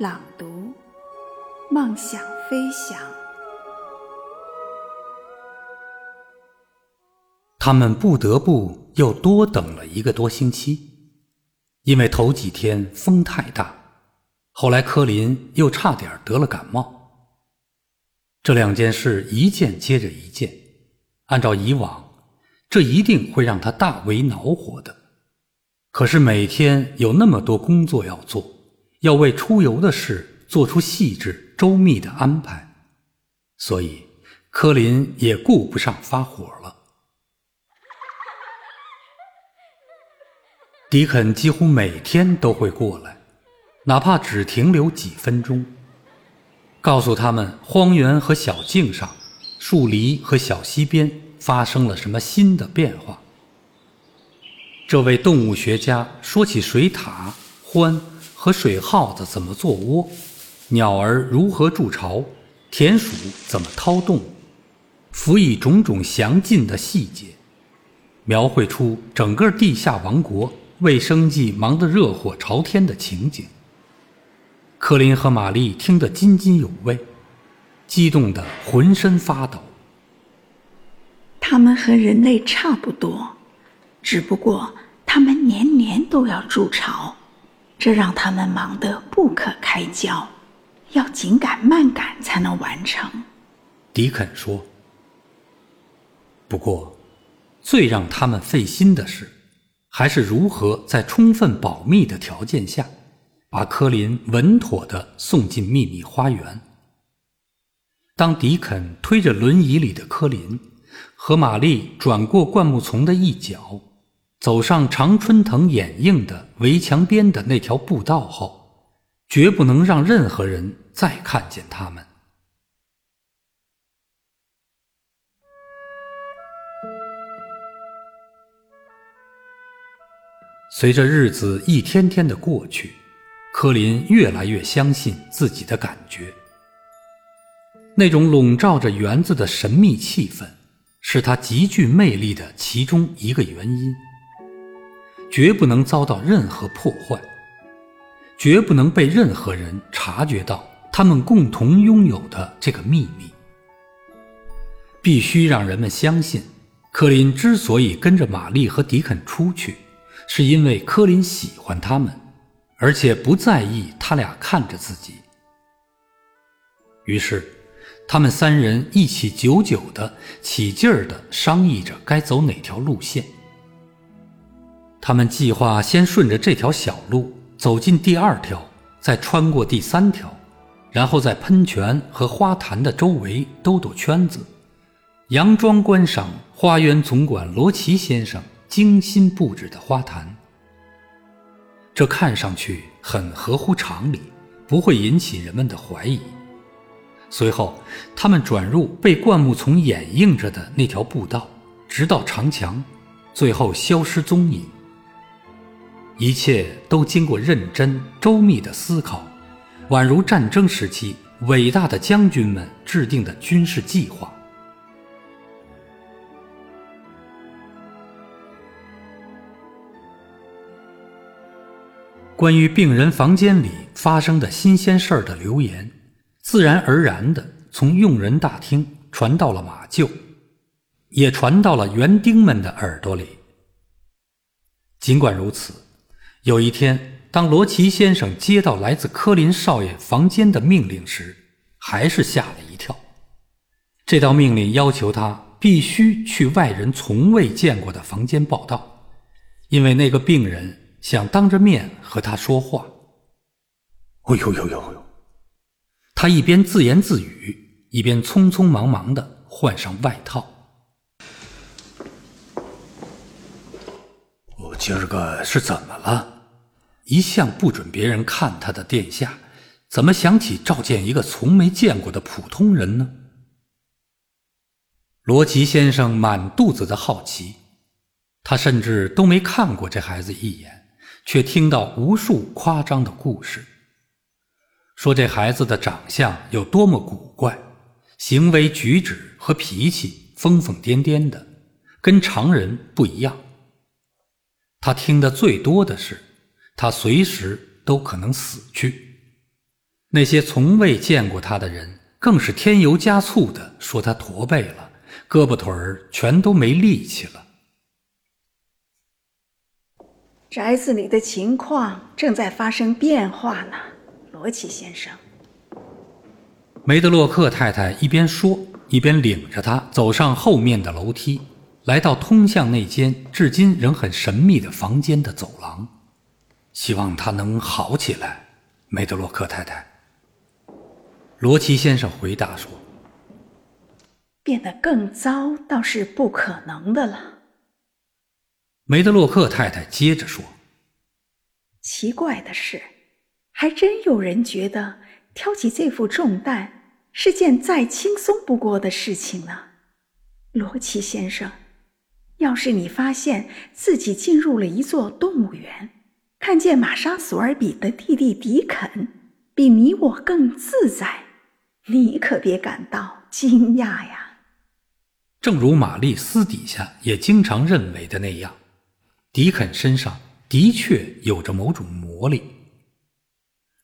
朗读，梦想飞翔。他们不得不又多等了一个多星期，因为头几天风太大，后来科林又差点得了感冒。这两件事一件接着一件，按照以往，这一定会让他大为恼火的。可是每天有那么多工作要做。要为出游的事做出细致周密的安排，所以柯林也顾不上发火了。迪肯几乎每天都会过来，哪怕只停留几分钟，告诉他们荒原和小径上、树篱和小溪边发生了什么新的变化。这位动物学家说起水獭、獾。和水耗子怎么做窝，鸟儿如何筑巢，田鼠怎么掏洞，辅以种种详尽的细节，描绘出整个地下王国为生计忙得热火朝天的情景。科林和玛丽听得津津有味，激动得浑身发抖。他们和人类差不多，只不过他们年年都要筑巢。这让他们忙得不可开交，要紧赶慢赶才能完成。迪肯说：“不过，最让他们费心的是，还是如何在充分保密的条件下，把科林稳妥地送进秘密花园。当迪肯推着轮椅里的科林，和玛丽转过灌木丛的一角。”走上常春藤掩映的围墙边的那条步道后，绝不能让任何人再看见他们。随着日子一天天的过去，柯林越来越相信自己的感觉。那种笼罩着园子的神秘气氛，是他极具魅力的其中一个原因。绝不能遭到任何破坏，绝不能被任何人察觉到他们共同拥有的这个秘密。必须让人们相信，科林之所以跟着玛丽和迪肯出去，是因为科林喜欢他们，而且不在意他俩看着自己。于是，他们三人一起久久的、起劲儿的商议着该走哪条路线。他们计划先顺着这条小路走进第二条，再穿过第三条，然后在喷泉和花坛的周围兜兜圈子，佯装观赏花园总管罗奇先生精心布置的花坛。这看上去很合乎常理，不会引起人们的怀疑。随后，他们转入被灌木丛掩映着的那条步道，直到长墙，最后消失踪影。一切都经过认真周密的思考，宛如战争时期伟大的将军们制定的军事计划。关于病人房间里发生的新鲜事儿的流言，自然而然的从用人大厅传到了马厩，也传到了园丁们的耳朵里。尽管如此。有一天，当罗奇先生接到来自科林少爷房间的命令时，还是吓了一跳。这道命令要求他必须去外人从未见过的房间报道，因为那个病人想当着面和他说话。哦呦呦呦呦！他一边自言自语，一边匆匆忙忙的换上外套。我今儿个是怎么了？一向不准别人看他的殿下，怎么想起召见一个从没见过的普通人呢？罗琦先生满肚子的好奇，他甚至都没看过这孩子一眼，却听到无数夸张的故事，说这孩子的长相有多么古怪，行为举止和脾气疯疯癫癫的，跟常人不一样。他听得最多的是，他随时都可能死去。那些从未见过他的人，更是添油加醋的说他驼背了，胳膊腿儿全都没力气了。宅子里的情况正在发生变化呢，罗奇先生。梅德洛克太太一边说，一边领着他走上后面的楼梯。来到通向那间至今仍很神秘的房间的走廊，希望他能好起来，梅德洛克太太。罗奇先生回答说：“变得更糟倒是不可能的了。”梅德洛克太太接着说：“奇怪的是，还真有人觉得挑起这副重担是件再轻松不过的事情呢，罗奇先生。”要是你发现自己进入了一座动物园，看见玛莎·索尔比的弟弟迪肯比你我更自在，你可别感到惊讶呀。正如玛丽私底下也经常认为的那样，迪肯身上的确有着某种魔力。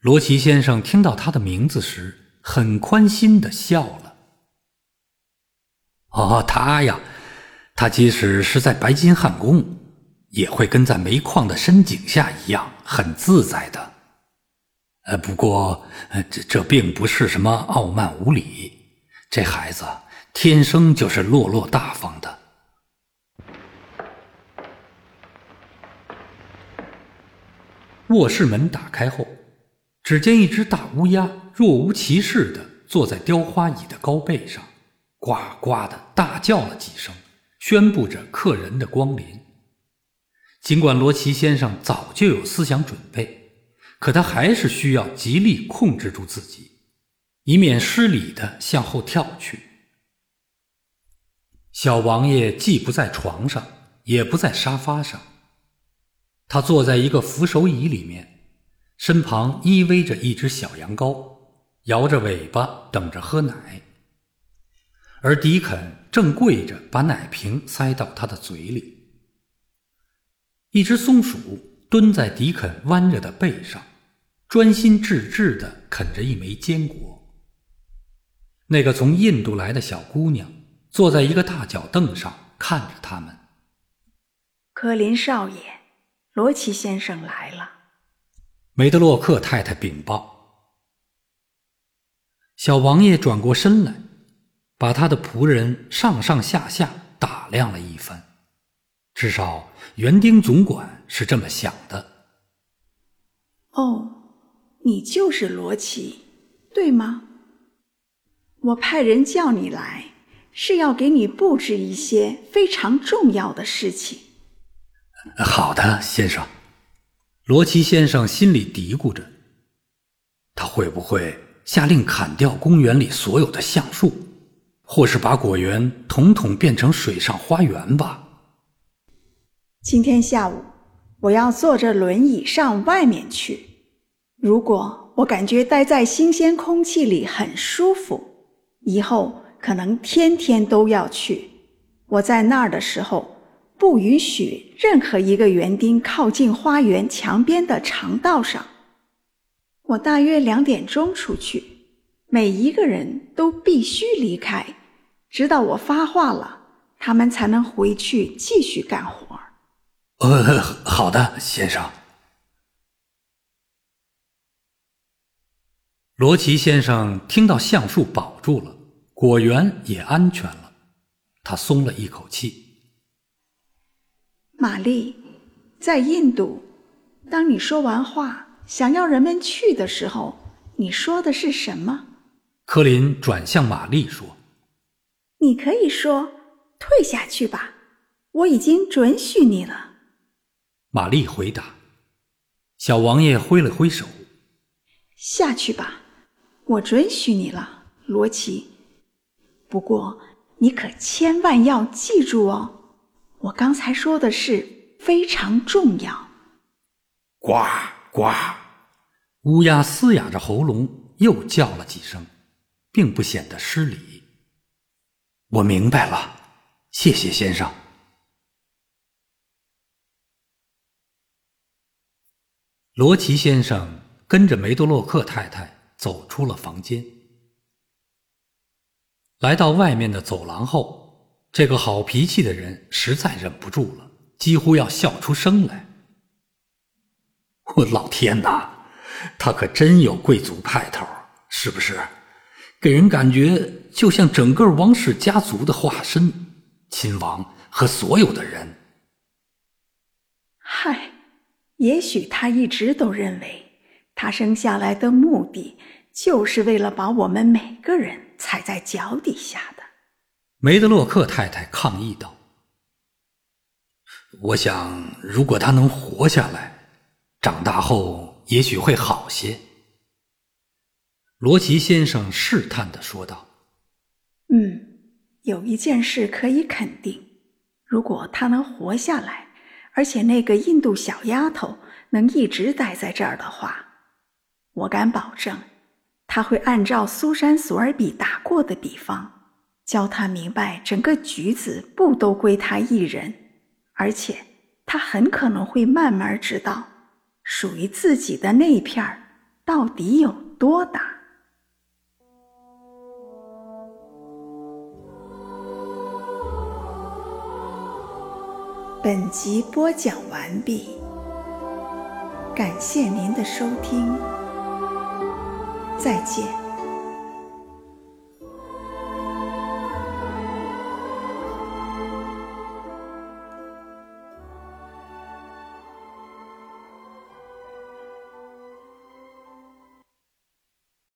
罗奇先生听到他的名字时，很宽心的笑了。哦，他呀。他即使是在白金汉宫，也会跟在煤矿的深井下一样很自在的。呃，不过，这这并不是什么傲慢无礼。这孩子天生就是落落大方的。卧室门打开后，只见一只大乌鸦若无其事的坐在雕花椅的高背上，呱呱的大叫了几声。宣布着客人的光临。尽管罗奇先生早就有思想准备，可他还是需要极力控制住自己，以免失礼的向后跳去。小王爷既不在床上，也不在沙发上，他坐在一个扶手椅里面，身旁依偎着一只小羊羔，摇着尾巴等着喝奶。而迪肯正跪着，把奶瓶塞到他的嘴里。一只松鼠蹲在迪肯弯着的背上，专心致志地啃着一枚坚果。那个从印度来的小姑娘坐在一个大脚凳上，看着他们。科林少爷，罗奇先生来了。梅德洛克太太禀报。小王爷转过身来。把他的仆人上上下下打量了一番，至少园丁总管是这么想的。哦，你就是罗奇，对吗？我派人叫你来，是要给你布置一些非常重要的事情。好的，先生。罗奇先生心里嘀咕着，他会不会下令砍掉公园里所有的橡树？或是把果园统统变成水上花园吧。今天下午我要坐着轮椅上外面去。如果我感觉待在新鲜空气里很舒服，以后可能天天都要去。我在那儿的时候，不允许任何一个园丁靠近花园墙边的长道上。我大约两点钟出去。每一个人都必须离开，直到我发话了，他们才能回去继续干活。呃，好的，先生。罗奇先生听到橡树保住了，果园也安全了，他松了一口气。玛丽，在印度，当你说完话，想要人们去的时候，你说的是什么？科林转向玛丽说：“你可以说退下去吧，我已经准许你了。”玛丽回答。小王爷挥了挥手：“下去吧，我准许你了，罗奇。不过你可千万要记住哦，我刚才说的是非常重要。”呱呱，乌鸦嘶哑着喉咙又叫了几声，并不显得失礼。我明白了，谢谢先生。罗奇先生跟着梅多洛克太太走出了房间，来到外面的走廊后，这个好脾气的人实在忍不住了，几乎要笑出声来。我老天哪，他可真有贵族派头，是不是？给人感觉就像整个王室家族的化身，亲王和所有的人。嗨。也许他一直都认为，他生下来的目的就是为了把我们每个人踩在脚底下的。梅德洛克太太抗议道：“我想，如果他能活下来，长大后也许会好些。”罗奇先生试探的说道：“嗯，有一件事可以肯定，如果他能活下来。”而且那个印度小丫头能一直待在这儿的话，我敢保证，他会按照苏珊·索尔比打过的比方，教他明白整个局子不都归他一人，而且他很可能会慢慢知道，属于自己的那片儿到底有多大。本集播讲完毕，感谢您的收听，再见。